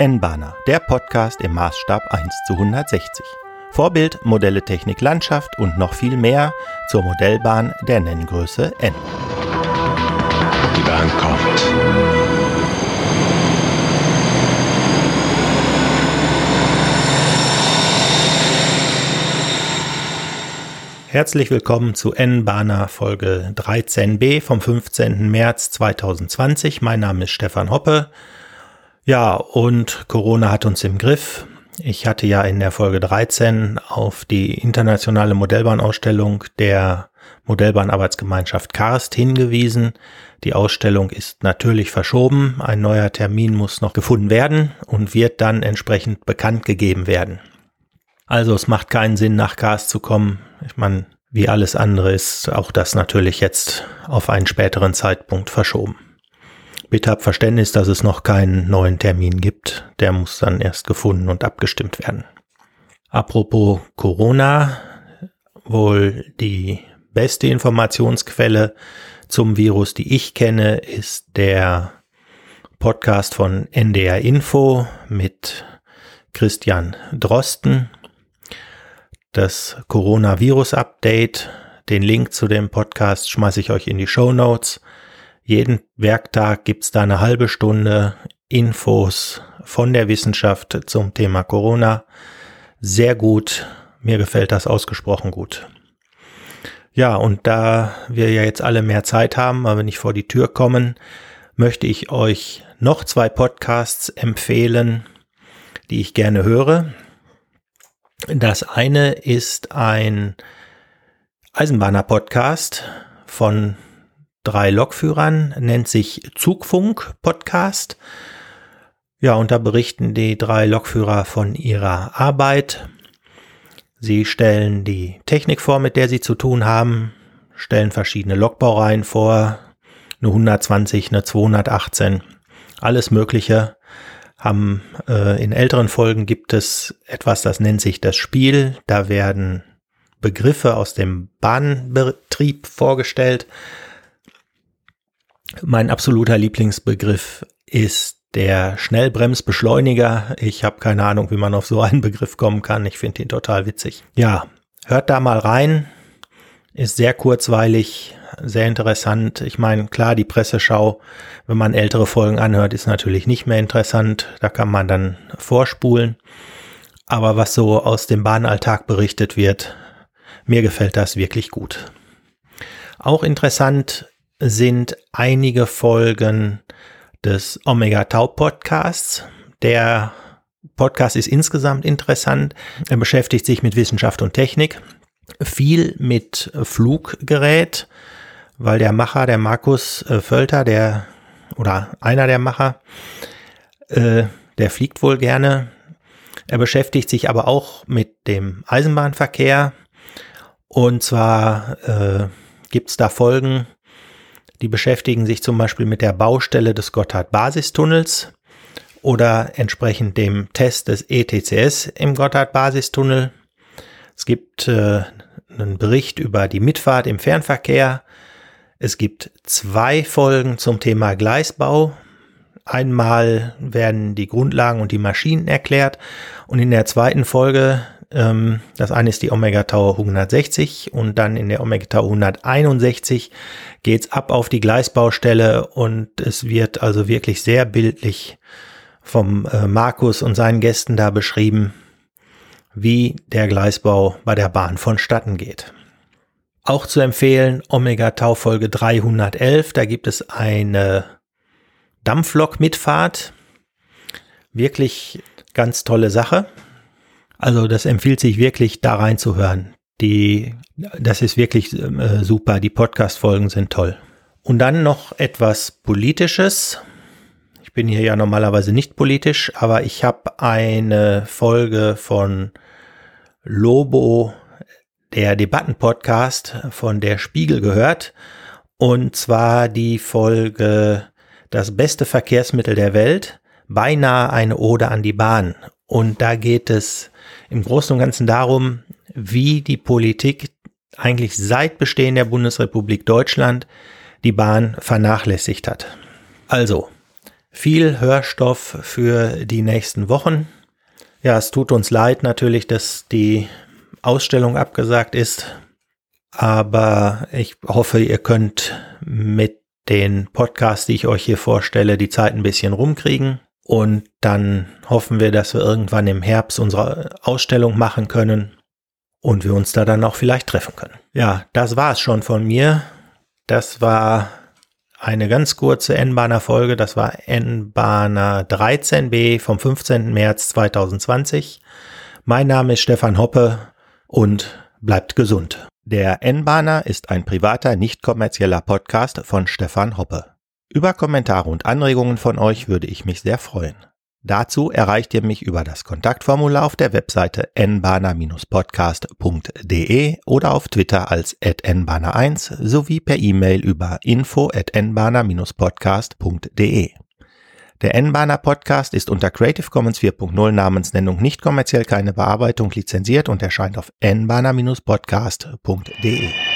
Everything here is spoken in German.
N-Bahner, der Podcast im Maßstab 1 zu 160. Vorbild, Modelle, Technik, Landschaft und noch viel mehr zur Modellbahn der Nenngröße N. Die Bahn kommt. Herzlich willkommen zu N-Bahner Folge 13b vom 15. März 2020. Mein Name ist Stefan Hoppe. Ja, und Corona hat uns im Griff. Ich hatte ja in der Folge 13 auf die internationale Modellbahnausstellung der Modellbahnarbeitsgemeinschaft Karst hingewiesen. Die Ausstellung ist natürlich verschoben. Ein neuer Termin muss noch gefunden werden und wird dann entsprechend bekannt gegeben werden. Also es macht keinen Sinn, nach Karst zu kommen. Ich meine, wie alles andere ist auch das natürlich jetzt auf einen späteren Zeitpunkt verschoben. Bitte habt Verständnis, dass es noch keinen neuen Termin gibt. Der muss dann erst gefunden und abgestimmt werden. Apropos Corona, wohl die beste Informationsquelle zum Virus, die ich kenne, ist der Podcast von NDR Info mit Christian Drosten. Das Coronavirus-Update, den Link zu dem Podcast schmeiße ich euch in die Show Notes. Jeden Werktag gibt's da eine halbe Stunde Infos von der Wissenschaft zum Thema Corona. Sehr gut. Mir gefällt das ausgesprochen gut. Ja, und da wir ja jetzt alle mehr Zeit haben, aber nicht vor die Tür kommen, möchte ich euch noch zwei Podcasts empfehlen, die ich gerne höre. Das eine ist ein Eisenbahner-Podcast von drei Lokführern, nennt sich Zugfunk Podcast. Ja, und da berichten die drei Lokführer von ihrer Arbeit. Sie stellen die Technik vor, mit der sie zu tun haben, stellen verschiedene Lokbaureihen vor, eine 120, eine 218, alles Mögliche. Haben äh, in älteren Folgen gibt es etwas, das nennt sich das Spiel. Da werden Begriffe aus dem Bahnbetrieb vorgestellt. Mein absoluter Lieblingsbegriff ist der Schnellbremsbeschleuniger. Ich habe keine Ahnung, wie man auf so einen Begriff kommen kann. Ich finde ihn total witzig. Ja, hört da mal rein. Ist sehr kurzweilig, sehr interessant. Ich meine, klar, die Presseschau, wenn man ältere Folgen anhört, ist natürlich nicht mehr interessant. Da kann man dann vorspulen. Aber was so aus dem Bahnalltag berichtet wird, mir gefällt das wirklich gut. Auch interessant sind einige Folgen des Omega Tau Podcasts. Der Podcast ist insgesamt interessant. Er beschäftigt sich mit Wissenschaft und Technik, viel mit Fluggerät, weil der Macher, der Markus äh, Völter, der oder einer der Macher, äh, der fliegt wohl gerne. Er beschäftigt sich aber auch mit dem Eisenbahnverkehr. Und zwar äh, gibt es da Folgen, die beschäftigen sich zum Beispiel mit der Baustelle des Gotthard-Basistunnels oder entsprechend dem Test des ETCS im Gotthard-Basistunnel. Es gibt äh, einen Bericht über die Mitfahrt im Fernverkehr. Es gibt zwei Folgen zum Thema Gleisbau. Einmal werden die Grundlagen und die Maschinen erklärt und in der zweiten Folge ähm, das eine ist die Omega Tower 160 und dann in der Omega Tower 161 geht's ab auf die Gleisbaustelle und es wird also wirklich sehr bildlich vom äh, Markus und seinen Gästen da beschrieben, wie der Gleisbau bei der Bahn vonstatten geht. Auch zu empfehlen Omega Tau Folge 311, da gibt es eine Dampflok-Mitfahrt. Wirklich ganz tolle Sache. Also das empfiehlt sich wirklich da reinzuhören. Die, das ist wirklich äh, super. Die Podcast-Folgen sind toll. Und dann noch etwas Politisches. Ich bin hier ja normalerweise nicht politisch, aber ich habe eine Folge von Lobo, der Debattenpodcast von der Spiegel gehört. Und zwar die Folge Das beste Verkehrsmittel der Welt, beinahe eine Ode an die Bahn. Und da geht es im Großen und Ganzen darum, wie die Politik eigentlich seit Bestehen der Bundesrepublik Deutschland die Bahn vernachlässigt hat. Also, viel Hörstoff für die nächsten Wochen. Ja, es tut uns leid natürlich, dass die Ausstellung abgesagt ist, aber ich hoffe, ihr könnt mit den Podcasts, die ich euch hier vorstelle, die Zeit ein bisschen rumkriegen. Und dann hoffen wir, dass wir irgendwann im Herbst unsere Ausstellung machen können und wir uns da dann auch vielleicht treffen können. Ja, das war es schon von mir. Das war eine ganz kurze N-Bahner Folge. Das war N-Bahner 13b vom 15. März 2020. Mein Name ist Stefan Hoppe und bleibt gesund. Der N-Bahner ist ein privater, nicht kommerzieller Podcast von Stefan Hoppe. Über Kommentare und Anregungen von euch würde ich mich sehr freuen. Dazu erreicht ihr mich über das Kontaktformular auf der Webseite nbahner-podcast.de oder auf Twitter als nbahner1 sowie per E-Mail über info at nbahner-podcast.de. Der N-Bahner Podcast ist unter Creative Commons 4.0 Namensnennung nicht kommerziell keine Bearbeitung lizenziert und erscheint auf nbahner-podcast.de.